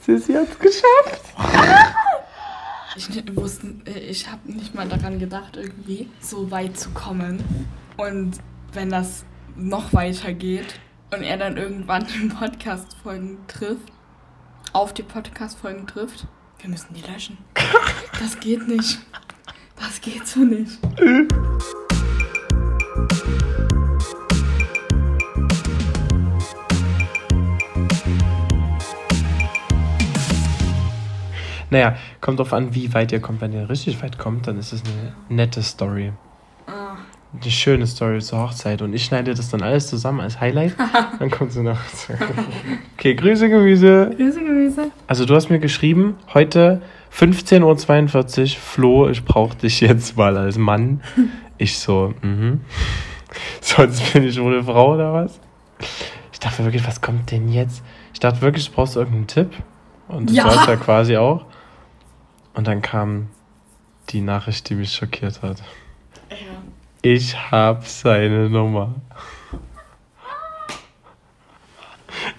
Sissi hat's geschafft. Ich wusste, ich habe nicht mal daran gedacht, irgendwie so weit zu kommen. Und wenn das noch weiter geht und er dann irgendwann die Podcast-Folgen trifft, auf die Podcast-Folgen trifft, wir müssen die löschen. Das geht nicht. Das geht so nicht. Naja, kommt drauf an, wie weit ihr kommt. Wenn ihr richtig weit kommt, dann ist es eine nette Story. Ah, Eine schöne Story zur Hochzeit. Und ich schneide das dann alles zusammen als Highlight. dann kommt sie noch. Okay, Grüße, Gemüse. Grüße, Grüße. Also du hast mir geschrieben, heute 15.42 Uhr, Flo, ich brauche dich jetzt mal als Mann. Ich so, mhm. Sonst bin ich ohne Frau oder was? Ich dachte wirklich, was kommt denn jetzt? Ich dachte wirklich, du brauchst irgendeinen Tipp. Und das Ja. war es ja quasi auch. Und dann kam die Nachricht, die mich schockiert hat. Ja. Ich hab seine Nummer.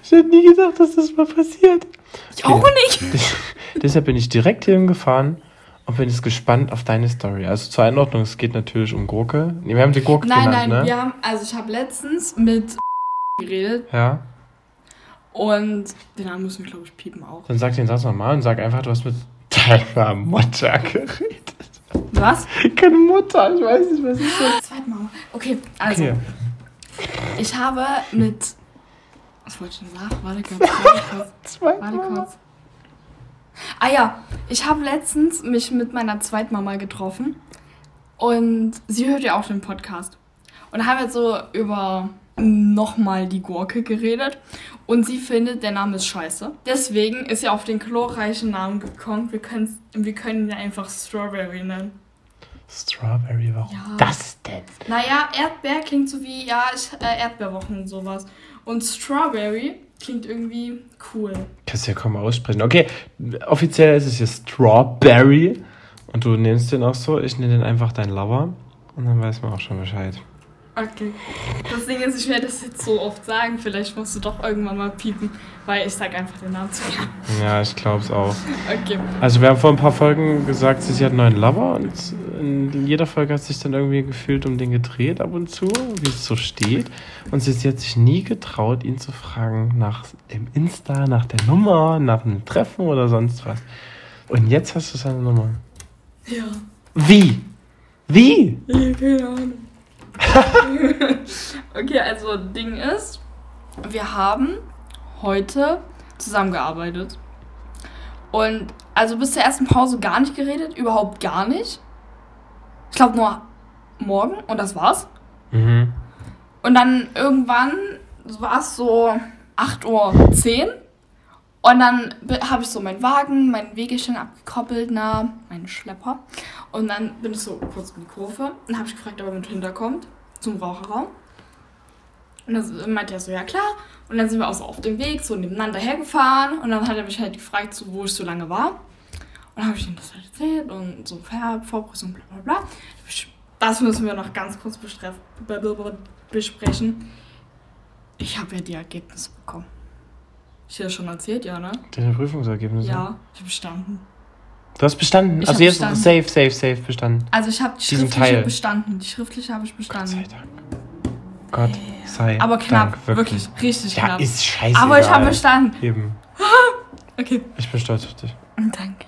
Ich hätte nie gedacht, dass das mal passiert. Ich auch nicht. Deshalb bin ich direkt hierhin gefahren und bin jetzt gespannt auf deine Story. Also zur Einordnung, es geht natürlich um Gurke. Nee, wir haben die Gurke Nein, genannt, nein, ne? wir haben, also ich habe letztens mit geredet Ja. und den Namen müssen wir, glaube ich, piepen auch. Dann sag den Satz nochmal und sag einfach, du hast mit deiner Mutter geredet. Was? Keine Mutter, ich weiß nicht, was ist das? Zweitmal. Okay, also, Okay. ich habe mit. Was wollte ich denn sagen? Warte kurz. Warte kurz. Warte kurz. Ah ja, ich habe letztens mich mit meiner Zweitmama getroffen und sie hört ja auch den Podcast. Und da haben wir so über nochmal die Gurke geredet und sie findet, der Name ist scheiße. Deswegen ist sie auf den glorreichen Namen gekommen. Wir, wir können ihn einfach Strawberry nennen. Strawberry, warum Ja. das denn? Naja, Erdbeer klingt so wie, ja, äh, Erdbeerwochen und sowas. Und Strawberry klingt irgendwie cool. Kannst du ja kaum aussprechen. Okay, offiziell ist es hier Strawberry. Und du nennst den auch so. Ich nenne den einfach dein Lover. Und dann weiß man auch schon Bescheid. Okay. Das Ding ist, ich werde das jetzt so oft sagen. Vielleicht musst du doch irgendwann mal piepen, weil ich sag einfach den Namen zu. Ja, ich glaub's auch. Okay. Also wir haben vor ein paar Folgen gesagt, sie hat einen neuen Lover und in jeder Folge hat sich dann irgendwie gefühlt um den gedreht ab und zu, wie es so steht. Und sie, sie hat sich nie getraut, ihn zu fragen nach im Insta, nach der Nummer, nach einem Treffen oder sonst was. Und jetzt hast du seine Nummer. Ja. Wie? Wie? Ja, keine Ahnung. okay, also Ding ist, wir haben heute zusammengearbeitet. Und also bis zur ersten Pause gar nicht geredet, überhaupt gar nicht. Ich glaube nur morgen und das war's. Mhm. Und dann irgendwann war es so 8.10 Uhr. Und dann habe ich so meinen Wagen, meinen Wegeschein abgekoppelt, na, meinen Schlepper. Und dann bin ich so kurz in die Kurve und habe ich gefragt, ob er mit hinterkommt zum Raucherraum. Und dann meinte er so, ja klar. Und dann sind wir auch so auf dem Weg, so nebeneinander hergefahren. Und dann hat er mich halt gefragt, so, wo ich so lange war. Und dann habe ich ihm das halt erzählt und so ja, Vorprüfung, bla bla bla. Das müssen wir noch ganz kurz besprechen. Ich habe ja die Ergebnisse bekommen. Ich dir das schon erzählt, ja, ne? Deine Prüfungsergebnisse? Ja, ich habe bestanden. Du hast bestanden. Ich also jetzt bestanden. safe, safe, safe bestanden. Also ich habe die Diesen schriftliche Teil. bestanden. Die schriftliche habe ich Gott sei bestanden. Dank. Gott sei Aber knapp, Dank, wirklich. richtig Ja, knapp. ist scheiße. Aber ich habe bestanden. Eben. Okay. Ich bin stolz auf dich. Danke.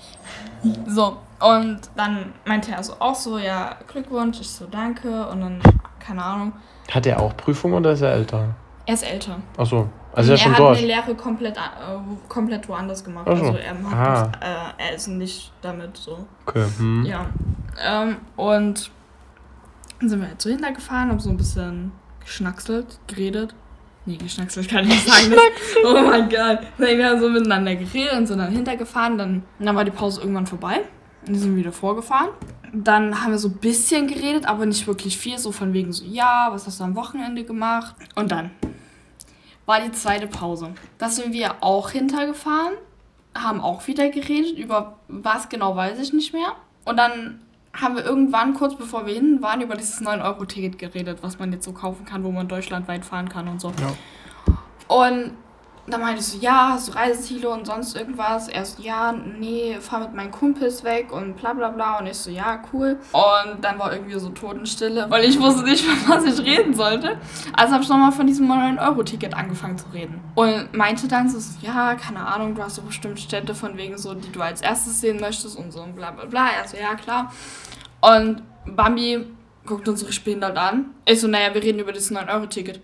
So, und dann meinte er so auch so, ja, Glückwunsch, ich so, danke. Und dann, keine Ahnung, Hat er auch Prüfung oder ist er älter? Er ist älter. Ach so. Also er ist schon hat dort. eine Lehre komplett, äh, komplett woanders gemacht. Ach so. Also er, Ah. hat das, äh, er ist nicht damit so. Okay. Hm. Ja. Ähm, und dann sind wir halt so hintergefahren, haben so ein bisschen geschnackselt, geredet. Nee, geschnackselt kann ich nicht sagen. Oh mein Gott. Nee, wir haben so miteinander geredet und sind dann hintergefahren. Dann, dann war die Pause irgendwann vorbei. Und dann sind wieder vorgefahren. Dann haben wir so ein bisschen geredet, aber nicht wirklich viel. So von wegen so, ja, was hast du am Wochenende gemacht? Und dann war die zweite Pause. Da sind wir auch hintergefahren, haben auch wieder geredet. Über was genau weiß ich nicht mehr. Und dann haben wir irgendwann, kurz bevor wir hin waren, über dieses 9-Euro-Ticket geredet, was man jetzt so kaufen kann, wo man deutschlandweit fahren kann und so. Ja. Und dann meinte ich so, ja, hast du Reiseziele und sonst irgendwas? Er so, ja, nee, fahr mit meinen Kumpels weg und bla bla bla. Und ich so, ja, cool. Und dann war irgendwie so Totenstille, weil ich wusste nicht, von was ich reden sollte. Also habe ich nochmal von diesem 9-Euro-Ticket angefangen zu reden. Und meinte dann so, ja, keine Ahnung, du hast so bestimmt Städte von wegen so, die du als erstes sehen möchtest und so und bla bla bla. Er so, ja, klar. Und Bambi guckt uns richtig behindert an. Ich so, naja, wir reden über das 9-Euro-Ticket.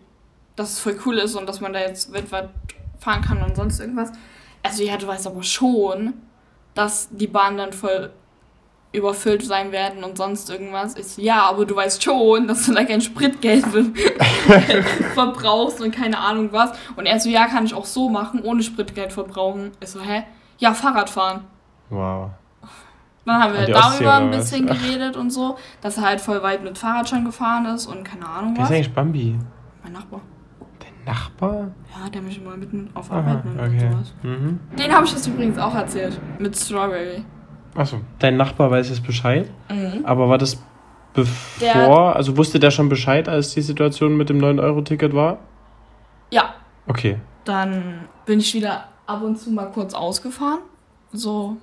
Dass es voll cool ist und dass man da jetzt weltweit fahren kann und sonst irgendwas. Also ja, du weißt aber schon, dass die Bahnen dann voll überfüllt sein werden und sonst irgendwas. Ich so, ja, aber du weißt schon, dass du da kein Spritgeld verbrauchst und keine Ahnung was. Und er so, ja, kann ich auch so machen, ohne Spritgeld verbrauchen. Ich so, hä? Ja, Fahrrad fahren. Wow. Dann haben wir halt darüber ein bisschen geredet und so, dass er halt voll weit mit Fahrrad schon gefahren ist und keine Ahnung was. Wer ist eigentlich Bambi? Mein Nachbar. Nachbar? Ja, der mich mal mitten auf Arbeit nimmt okay. und sowas. Mhm. Den habe ich das übrigens auch erzählt. Mit Strawberry. Achso, dein Nachbar weiß jetzt Bescheid. Mhm. Aber war das bevor, der, also wusste der schon Bescheid, als die Situation mit dem 9-Euro-Ticket war? Ja. Okay. Dann bin ich wieder ab und zu mal kurz ausgefahren. So,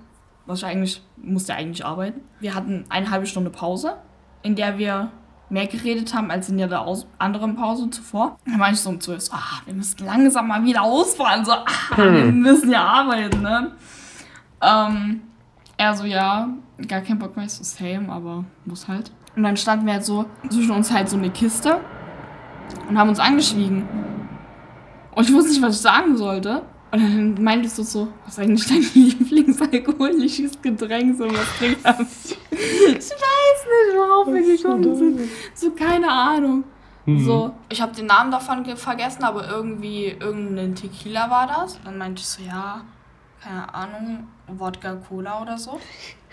was ich eigentlich, musste eigentlich arbeiten. Wir hatten eine halbe Stunde Pause, in der wir mehr geredet haben als in der Aus anderen Pause zuvor. Dann war ich so um 12, ah, wir müssen langsam mal wieder ausfahren. So, ah, hm. wir müssen ja arbeiten, ne? Ähm, er so, ja, gar kein Bock mehr, so same, aber muss halt. Und dann standen wir halt so zwischen uns halt so eine Kiste und haben uns angeschwiegen. Und ich wusste nicht, was ich sagen sollte. Und dann meintest du so, was ist eigentlich dein Lieblingsalkoholisches Getränk? So, was trinkst du? ich weiß nicht, worauf wir gekommen sind. So, keine Ahnung. Mhm. So, ich habe den Namen davon vergessen, aber irgendwie irgendein Tequila war das. Dann meinte ich so, ja, keine Ahnung, Wodka Cola oder so.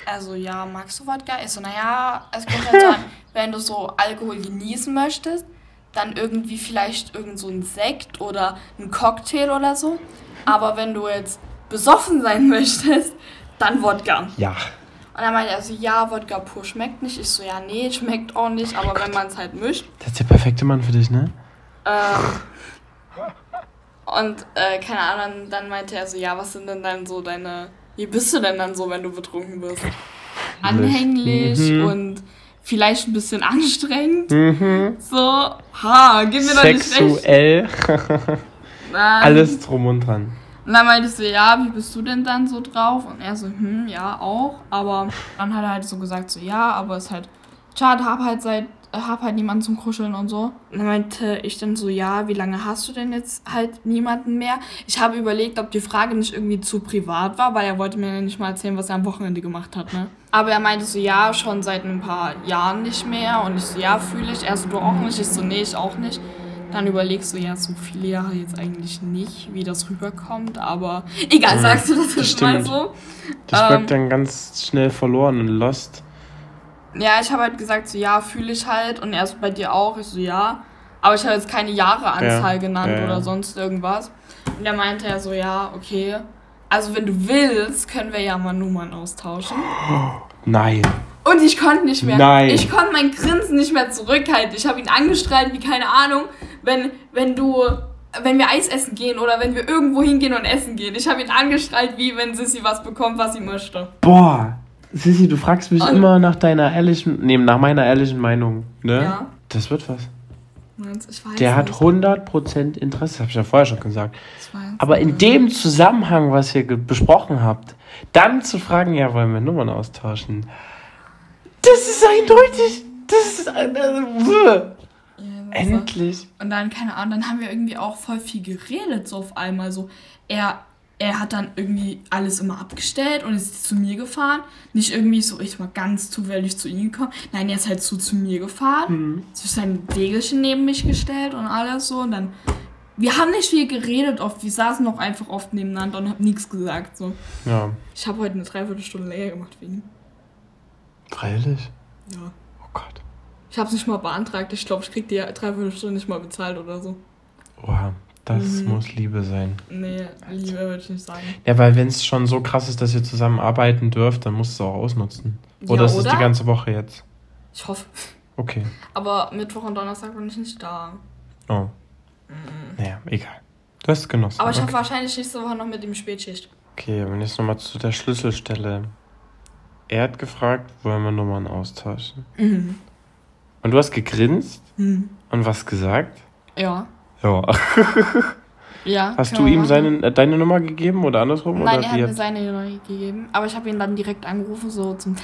Also, ja, magst du Wodka? Ich so, naja, es kommt halt an, wenn du so Alkohol genießen möchtest, dann irgendwie vielleicht irgend so ein Sekt oder ein Cocktail oder so. Aber wenn du jetzt besoffen sein möchtest, dann Wodka. Ja. Und dann meinte er so, ja, Wodka pur schmeckt nicht. Ich so, ja, nee, schmeckt auch nicht, aber oh wenn man es halt mischt. Das ist der perfekte Mann für dich, ne? Ähm, und, äh, keine Ahnung, dann meinte er so, ja, was sind denn dann so deine, wie bist du denn dann so, wenn du betrunken bist? Anhänglich mhm. und vielleicht ein bisschen anstrengend. Mhm. So, ha, gib mir doch nicht recht. Sexuell. Alles drum und dran. Und dann meinte ich so, ja, wie bist du denn dann so drauf? Und er so, hm, ja, auch. Aber dann hat er halt so gesagt, so, ja, aber es ist halt schade, hab halt seit, hab halt niemanden zum Kuscheln und so. Und dann meinte ich dann so, ja, wie lange hast du denn jetzt halt niemanden mehr? Ich habe überlegt, ob die Frage nicht irgendwie zu privat war, weil er wollte mir nicht mal erzählen, was er am Wochenende gemacht hat, ne? Aber er meinte so, ja, schon seit ein paar Jahren nicht mehr. Und ich so, ja, fühle ich. Er so, du auch nicht? Ich so, nee, ich auch nicht. Dann überlegst du ja so viele Jahre jetzt eigentlich nicht, wie das rüberkommt, aber egal, sagst du das jetzt mal so. Das ähm, wird dann ganz schnell verloren und lost. Ja, ich habe halt gesagt, so ja, fühle ich halt und erst bei dir auch. Ich so ja, aber ich habe jetzt keine Jahreanzahl ja, genannt ja, oder sonst irgendwas. Und er meinte ja so, ja, okay. Also wenn du willst, können wir ja mal Nummern austauschen. Nein. Und ich konnte nicht mehr. Nein. Ich konnte mein Grinsen nicht mehr zurückhalten. Ich habe ihn angestrahlt wie keine Ahnung, wenn, wenn du, wenn wir Eis essen gehen oder wenn wir irgendwo hingehen und essen gehen. Ich habe ihn angestrahlt wie wenn Sissy was bekommt, was sie möchte. Boah, Sissy, du fragst mich und immer nach deiner ehrlichen, nee, nach meiner ehrlichen Meinung, ne? Ja. Das wird was. Der hat 100% Interesse, habe ich ja vorher schon gesagt. Aber in dem Zusammenhang, was ihr besprochen habt, dann zu fragen, ja, wollen wir Nummern austauschen? Das ist eindeutig. Das ist. Äh, Endlich. Und dann, keine Ahnung, dann haben wir irgendwie auch voll viel geredet, so auf einmal. So, er, er hat dann irgendwie alles immer abgestellt und ist zu mir gefahren. Nicht irgendwie so, ich mal ganz zufällig zu ihm gekommen. Nein, er ist halt so zu mir gefahren. Mhm. Sich sein Wägelchen neben mich gestellt und alles so. Und dann. Wir haben nicht viel geredet oft. Wir saßen noch einfach oft nebeneinander und haben nichts gesagt. So. Ja. Ich habe heute eine Dreiviertelstunde leer gemacht wegen. Freilich? Ja. Ich habe es nicht mal beantragt. Ich glaube, ich krieg die Dreiviertelstunde nicht mal bezahlt oder so. Oha, das mhm. muss Liebe sein. Nee, Liebe würde ich nicht sagen. Ja, weil wenn es schon so krass ist, dass ihr zusammen arbeiten dürft, dann musst du es auch ausnutzen. Oder ja, ist es die ganze Woche jetzt? Ich hoffe. Okay. Aber Mittwoch und Donnerstag bin ich nicht da. Oh. Mhm. Naja, egal. Du hast es genossen. Aber ich habe okay. wahrscheinlich nächste Woche noch mit ihm Spätschicht. okay, und jetzt nochmal zu der Schlüsselstelle. Er hat gefragt, wollen wir Nummern austauschen? Mhm. Und du hast gegrinst Mhm. und was gesagt? Ja. Ja. Ja. Hast du ihm seine, äh, deine Nummer gegeben oder andersrum? Nein, oder er hat mir seine Nummer gegeben. Aber ich habe ihn dann direkt angerufen, so zum,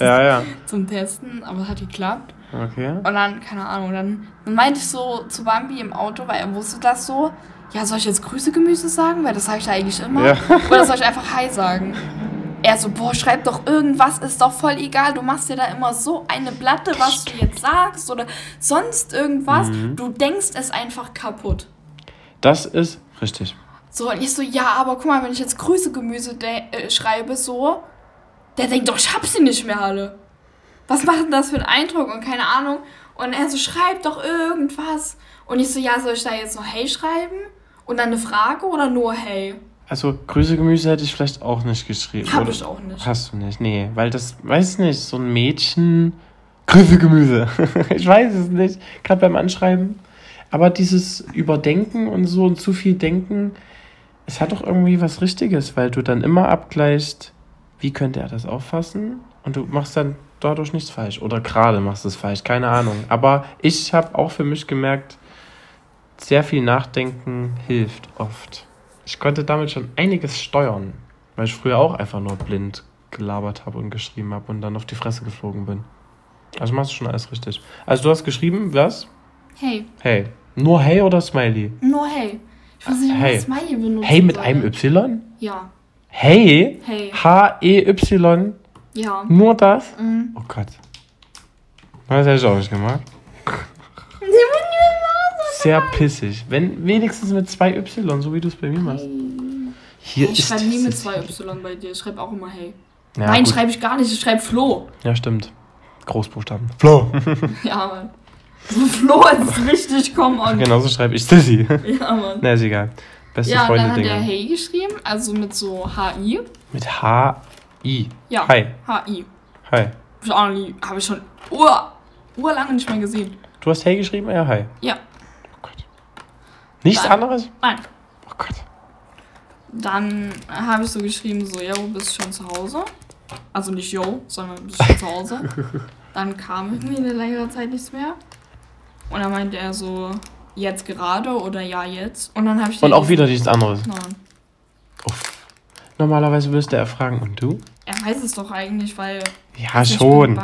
Ja, ja. zum Testen. Aber es hat geklappt. Okay. Und dann, keine Ahnung, dann, dann meinte ich so zu Bambi im Auto, weil er wusste das so. Ja, soll ich jetzt Grüße Gemüse sagen? Weil das sage ich ja eigentlich immer. Ja. Oder soll ich einfach Hi sagen? Er so, boah, schreib doch irgendwas, ist doch voll egal. Du machst dir da immer so eine Platte, was du jetzt sagst oder sonst irgendwas. Mhm. Du denkst es einfach kaputt. Das ist richtig. So, und ich so, ja, aber guck mal, wenn ich jetzt Grüße Gemüse äh, schreibe, so, der denkt doch, ich hab sie nicht mehr alle. Was macht denn das für einen Eindruck und keine Ahnung. Und er so, schreib doch irgendwas. Und ich so, ja, soll ich da jetzt noch Hey schreiben? Und dann eine Frage oder nur Hey? Also, Grüße Gemüse hätte ich vielleicht auch nicht geschrieben. Hab oder? ich auch nicht. Hast du nicht, nee. Weil das, weiß nicht, so ein Mädchen. Grüße Gemüse. ich weiß es nicht. Gerade beim Anschreiben. Aber dieses Überdenken und so und zu viel Denken, es hat doch irgendwie was Richtiges, weil du dann immer abgleichst, wie könnte er das auffassen? Und du machst dann dadurch nichts falsch. Oder gerade machst du es falsch, keine Ahnung. Aber ich habe auch für mich gemerkt, sehr viel Nachdenken hilft oft. Ich konnte damit schon einiges steuern, weil ich früher auch einfach nur blind gelabert habe und geschrieben habe und dann auf die Fresse geflogen bin. Also machst du schon alles richtig. Also du hast geschrieben, was? Hey, Hey. Nur Hey oder Smiley? nur Hey. Ich weiß nicht, ob Hey. Smiley benutzen Hey mit soll. einem Y? Ja. Hey? Hey. H-E-Y? Ja. Nur das? Mhm. Oh Gott. Das hätte ich auch nicht gemacht. Sehr pissig. Wenn wenigstens mit zwei Y, so wie du es bei mir machst. Hier Ich schreibe nie mit zwei Y bei dir. Ich schreibe auch immer Hey. Ja, Nein, schreibe ich gar nicht. Ich schreibe Flo. Ja, stimmt. Großbuchstaben. Flo. Ja, Mann. So Flo ist richtig, komm on. Genauso schreibe ich Sissy. Ja, Mann. Na, ist egal. Beste Ja, und Freunde dann hat er. Hey geschrieben, also mit so HI. Mit H-I. Ja. Hi. HI. Hi. Hab ich habe ich schon ur, urlange nicht mehr gesehen. Du hast Hey geschrieben? Ja, hi. Ja. Nichts Nein. anderes? Nein. Oh Gott. Dann habe ich so geschrieben, so, yo, bist du schon zu Hause? Also nicht yo, sondern bist du schon zu Hause? Dann kam irgendwie eine längere Zeit nichts mehr. Und dann meinte er so, jetzt gerade oder ja jetzt. Und dann habe ich Und auch wieder nichts anderes. Nein. Normalerweise müsste er fragen, und du? Er weiß es doch eigentlich, weil Ja, schon.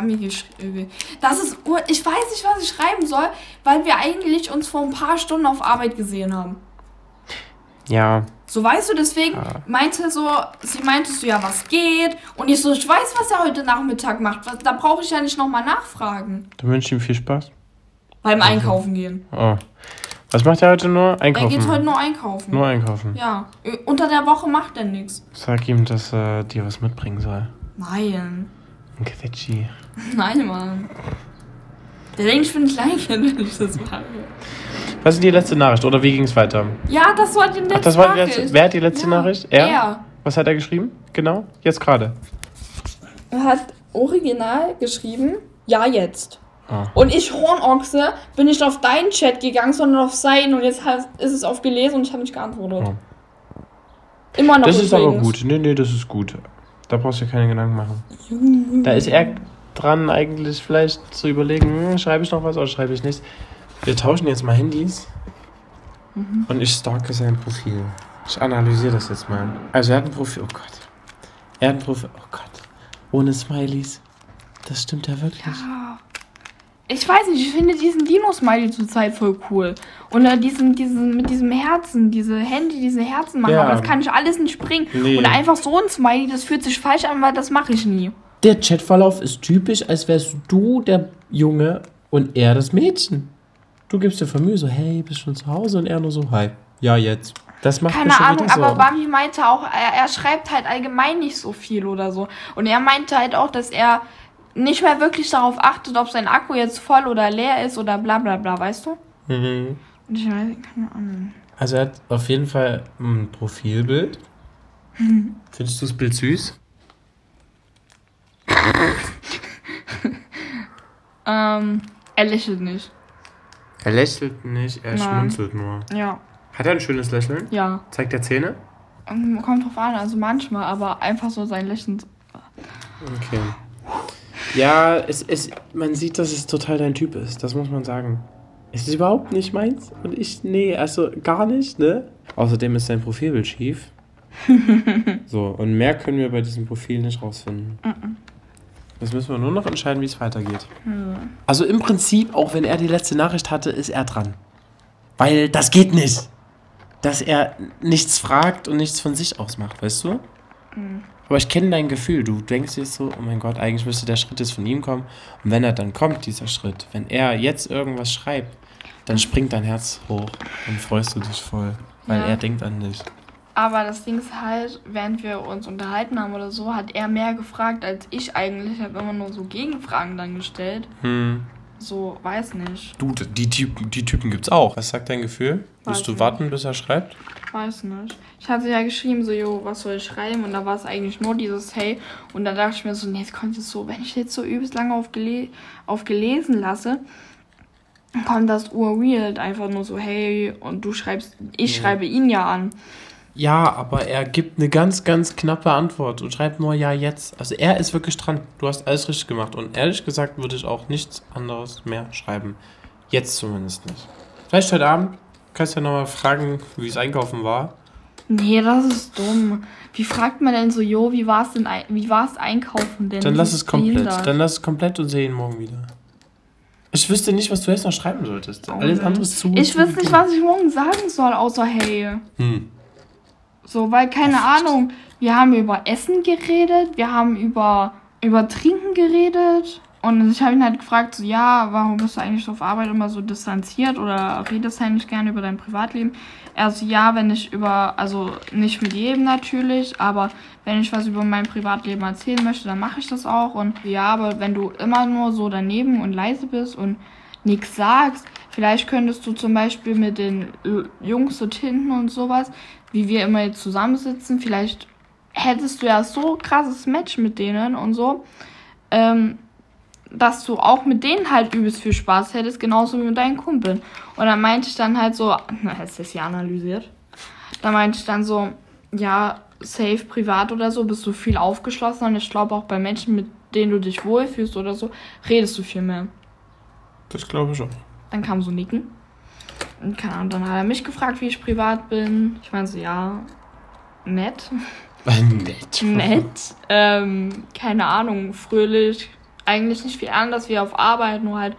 Das ist, ich weiß nicht, was ich schreiben soll, weil wir eigentlich uns vor ein paar Stunden auf Arbeit gesehen haben. Ja. So weißt du, deswegen Ja. meinte so, sie meinte so, ja, was geht? Und ich so, ich weiß, was er heute Nachmittag macht. Was, da brauche ich ja nicht nochmal nachfragen. Dann wünsche ich ihm viel Spaß. Beim Einkaufen gehen. Oh. Was macht er heute nur? Er Einkaufen. geht heute nur einkaufen. nur einkaufen. Ja. Unter der Woche macht er nichts. Sag ihm, dass er dir was mitbringen soll. Nein. Ein Quetschi. Nein, Mann. Der denkt, ich bin ein Kleinkind, wenn ich das mache. Was ist die letzte Nachricht? Oder wie ging es weiter? Ja, das war die letzte Ach, das war die Nachricht. letzte. Wer hat die letzte Ja, Nachricht? Er? Er. Was hat er geschrieben? Genau. Jetzt gerade. Er hat original geschrieben, ja, jetzt. Ah. Und ich, Hornochse, bin nicht auf deinen Chat gegangen, sondern auf seinen und jetzt ist es auf gelesen und ich habe nicht geantwortet. Oh. Immer noch Das ist aber übrigens. gut. Nee, nee, das ist gut. Da brauchst du dir keine Gedanken machen. Da ist er dran, eigentlich vielleicht zu überlegen, hm, schreibe ich noch was oder schreibe ich nichts. Wir tauschen jetzt mal Handys. Mhm. Und ich stalke sein Profil. Ich analysiere das jetzt mal. Also er hat ein Profil. Oh Gott. Er hat ein Profil. Oh Gott. Ohne Smileys. Das stimmt ja wirklich. Ja. Ich weiß nicht, ich finde diesen Dino-Smiley zurzeit voll cool. Und äh, diesen, diesen, mit diesem Herzen, diese Hände, diese Herzen machen, Ja. aber das kann ich alles nicht bringen. Nee. Und einfach so ein Smiley, das fühlt sich falsch an, weil das mache ich nie. Der Chatverlauf ist typisch, als wärst du der Junge und er das Mädchen. Du gibst dir von Mühe so, hey, bist schon zu Hause? Und er nur so, hi. Ja, jetzt. Das macht Keine mir Ahnung, aber. Bambi meinte auch, er, er schreibt halt allgemein nicht so viel oder so. Und er meinte halt auch, dass er nicht mehr wirklich darauf achtet, ob sein Akku jetzt voll oder leer ist oder bla bla bla, weißt du? Mhm. Und ich weiß, keine Ahnung. Also er hat auf jeden Fall ein Profilbild. Findest du das Bild süß? Ähm, er lächelt nicht. Er lächelt nicht, er Nein. schmunzelt nur. Ja. Hat er ein schönes Lächeln? Ja. Zeigt er Zähne? Ähm, Kommt drauf an, also manchmal, aber einfach so sein Lächeln. Okay. Ja, es, es, man sieht, dass es total dein Typ ist. Das muss man sagen. Es ist überhaupt nicht meins. Und ich, nee, also gar nicht, ne? Außerdem ist sein Profilbild schief. so, und mehr können wir bei diesem Profil nicht rausfinden. Jetzt müssen wir nur noch entscheiden, wie es weitergeht. Also im Prinzip, auch wenn er die letzte Nachricht hatte, ist er dran. Weil das geht nicht. Dass er nichts fragt und nichts von sich aus macht, weißt du? Aber ich kenne dein Gefühl. Du denkst jetzt so, oh mein Gott, eigentlich müsste der Schritt jetzt von ihm kommen. Und wenn er dann kommt, dieser Schritt, wenn er jetzt irgendwas schreibt, dann springt dein Herz hoch. Dann freust du dich voll. Weil Ja. er denkt an dich. Aber das Ding ist halt, während wir uns unterhalten haben oder so, hat er mehr gefragt als ich eigentlich. Ich habe immer nur so Gegenfragen dann gestellt. Hm. So, weiß nicht. Du, die Typen, die Typen gibt's auch. Was sagt dein Gefühl? Weiß Willst du nicht. warten, bis er schreibt? Weiß nicht. Ich hatte ja geschrieben, so, jo, was soll ich schreiben? Und da war es eigentlich nur dieses Hey. Und dann dachte ich mir so, nee, jetzt kommt es so, wenn ich jetzt so übelst lange auf, gele auf gelesen lasse, kommt das urweird. Einfach nur so, hey, und du schreibst, ich Ja. schreibe ihn ja an. Ja, aber er gibt eine ganz, ganz knappe Antwort und schreibt nur ja jetzt. Also er ist wirklich dran. Du hast alles richtig gemacht. Und ehrlich gesagt würde ich auch nichts anderes mehr schreiben. Jetzt zumindest nicht. Vielleicht heute Abend kannst du ja nochmal fragen, wie es einkaufen war. Nee, das ist dumm. Wie fragt man denn so, jo, wie war es denn, wie war es einkaufen denn? Dann lass es komplett. Dann lass es komplett und seh ihn morgen wieder. Ich wüsste nicht, was du jetzt noch schreiben solltest. Oh Alles andere ist zu. Ich wüsste nicht, was ich morgen sagen soll, außer hey. Hm. So, weil, keine Ahnung, wir haben über Essen geredet, wir haben über, über Trinken geredet. Und ich habe ihn halt gefragt, so, ja, warum bist du eigentlich so auf Arbeit immer so distanziert oder redest halt nicht gerne über dein Privatleben? Er so, ja, wenn ich über, also nicht mit jedem natürlich, aber wenn ich was über mein Privatleben erzählen möchte, dann mache ich das auch. Und ja, aber wenn du immer nur so daneben und leise bist und nichts sagst, vielleicht könntest du zum Beispiel mit den Jungs dort hinten und sowas, wie wir immer jetzt zusammensitzen, vielleicht hättest du ja so krasses Match mit denen und so, ähm, dass du auch mit denen halt übelst viel Spaß hättest, genauso wie mit deinen Kumpeln. Und dann meinte ich dann halt so, na, hast du das ja analysiert? Da meinte ich dann so, ja, safe privat oder so, bist du viel aufgeschlossener und ich glaube auch bei Menschen, mit denen du dich wohlfühlst oder so, redest du viel mehr. Das glaube ich auch. Dann kam so Nicken. Und keine Ahnung, dann hat er mich gefragt, wie ich privat bin. Ich meine so, ja, nett. Nett. Nett. Ähm, keine Ahnung, fröhlich. Eigentlich nicht viel anders wie auf Arbeit, nur halt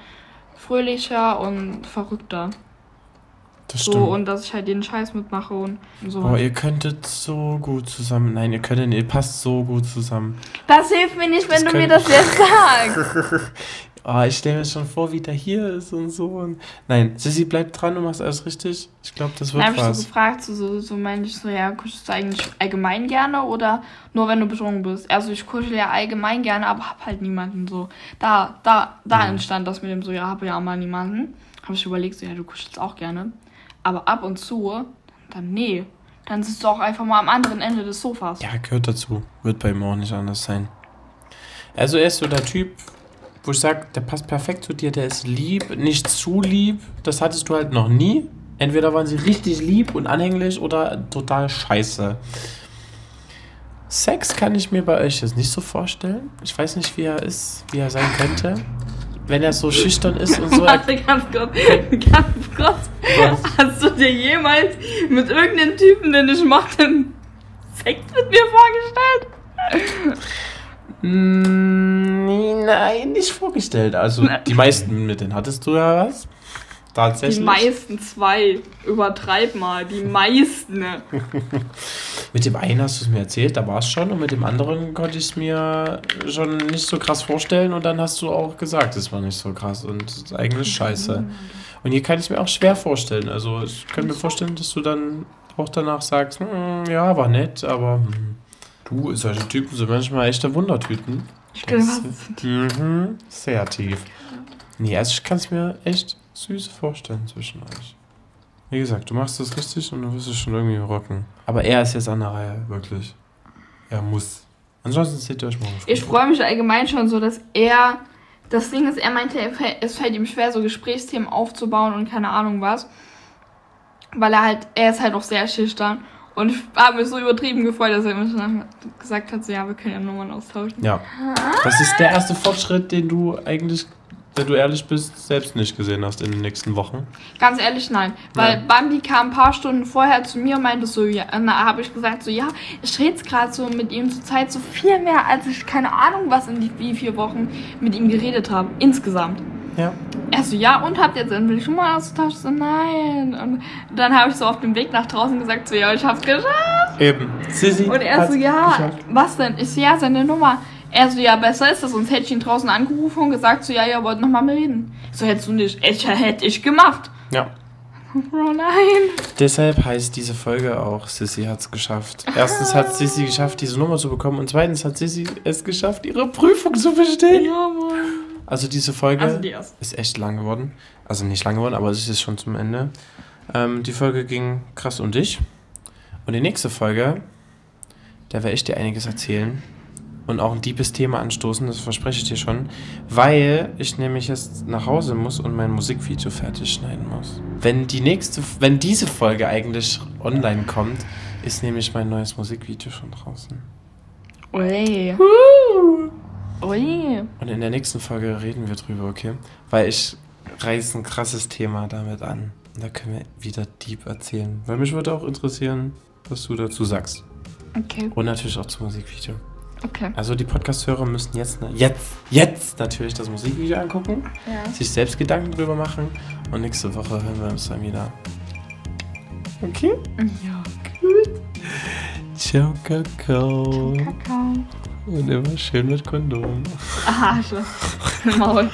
fröhlicher und verrückter. Das So, stimmt. und dass ich halt den Scheiß mitmache und so. Boah, ihr könntet so gut zusammen. Nein, ihr könntet, ihr passt so gut zusammen. das hilft mir nicht, wenn Das du mir das jetzt sagst. Oh, ich stelle mir schon vor, wie der hier ist und so. Und Nein, Sissy, bleib dran, du machst alles richtig. Ich glaube, das Dann wird habe ich so was. gefragt, so, so, so meinte ich so, ja, kuschelst du eigentlich allgemein gerne oder nur wenn du betrunken bist? Also ich kuschel ja allgemein gerne, aber hab halt niemanden so. Da, da, da Mhm. entstand das mit dem so, ja, hab ja mal niemanden. Habe ich überlegt, so, ja, du kuschelst auch gerne. Aber ab und zu, dann nee. Dann sitzt du auch einfach mal am anderen Ende des Sofas. Ja, gehört dazu. Wird bei ihm auch nicht anders sein. Also er ist so der Typ, wo ich sage, der passt perfekt zu dir, der ist lieb, nicht zu lieb. Das hattest du halt noch nie. Entweder waren sie richtig lieb und anhänglich oder total scheiße. Sex kann ich mir bei euch jetzt nicht so vorstellen. Ich weiß nicht, wie er ist, wie er sein könnte. Wenn er so schüchtern ist und so. Warte, ganz kurz, ganz kurz. Was? Hast du dir jemals mit irgendeinem Typen, den ich mochte, Sex mit mir vorgestellt? Mm, nein, nicht vorgestellt. Also die meisten mit denen hattest du ja was. Tatsächlich. Die meisten zwei. Übertreib mal. Die meisten. Mit dem einen hast du es mir erzählt, da war es schon. Und mit dem anderen konnte ich es mir schon nicht so krass vorstellen. Und dann hast du auch gesagt, es war nicht so krass und es ist eigentlich scheiße. Und hier kann ich es mir auch schwer vorstellen. Also ich könnte mir vorstellen, dass du dann auch danach sagst, "Mm, ja, war nett, aber hm, du, solche Typen sind manchmal echte Wundertüten. Was? Mhm, sehr tief. Nee, also ich kann es mir echt süß vorstellen zwischen euch. Wie gesagt, du machst das richtig und du wirst es schon irgendwie rocken. Aber er ist jetzt an der Reihe, wirklich. Er muss. Ansonsten seht ihr euch morgen. Ich freue mich allgemein schon so, dass er. Das Ding ist, er meinte, es fällt ihm schwer, so Gesprächsthemen aufzubauen und keine Ahnung was. weil er halt, er ist halt auch sehr schüchtern. Und ich habe mich so übertrieben gefreut, dass er mir schon gesagt hat, so, ja, wir können ja Nummern austauschen. Ja. Das ist der erste Fortschritt, den du eigentlich, wenn du ehrlich bist, selbst nicht gesehen hast in den nächsten Wochen. Ganz ehrlich, nein. Weil Nein. Bambi kam ein paar Stunden vorher zu mir und meinte so, ja, habe ich gesagt, so, ja, ich rede gerade so mit ihm zur Zeit so viel mehr, als ich keine Ahnung, was in die wie vier Wochen mit ihm geredet habe. Insgesamt. Ja. Er so, ja, und habt ihr jetzt endlich schon mal ausgetauscht? So, nein. Und dann habe ich so auf dem Weg nach draußen gesagt, so, ja, ich hab's geschafft. Eben. Sissi. Und er so, ja, geschafft. was denn? Ich so, ja, seine Nummer. Er so, ja, besser ist das, sonst hätte ich ihn draußen angerufen und gesagt, so, ja, ja, wollt noch mal reden. So, hättest du nicht. Ich, hätte ich gemacht. Ja. Oh nein. Deshalb heißt diese Folge auch, Sissy hat's geschafft. Erstens hat Sissy geschafft, diese Nummer zu bekommen und zweitens hat Sissy es geschafft, ihre Prüfung zu bestehen. Ja, Mann. Also diese Folge Also die erste. ist echt lang geworden. Also nicht lang geworden, aber es ist schon zum Ende. Ähm, die Folge ging krass um dich. Und die nächste Folge, da werde ich dir einiges erzählen. Und auch ein deepes Thema anstoßen, das verspreche ich dir schon. Weil ich nämlich jetzt nach Hause muss und mein Musikvideo fertig schneiden muss. Wenn die nächste, wenn diese Folge eigentlich online kommt, ist nämlich mein neues Musikvideo schon draußen. Ui. Ui. Und in der nächsten Folge reden wir drüber, okay? Weil ich reiße ein krasses Thema damit an. Und da können wir wieder deep erzählen. Weil mich würde auch interessieren, was du dazu sagst. Okay, Und natürlich auch zum Musikvideo. okay. Also die Podcast-Hörer müssen jetzt, ne- jetzt, jetzt natürlich das Musikvideo angucken, Ja. sich selbst Gedanken drüber machen und nächste Woche hören wir uns dann wieder. Okay? Ja. Ciao, Kakao. Kakao. Und immer schön mit Kondom. Schon. Maul.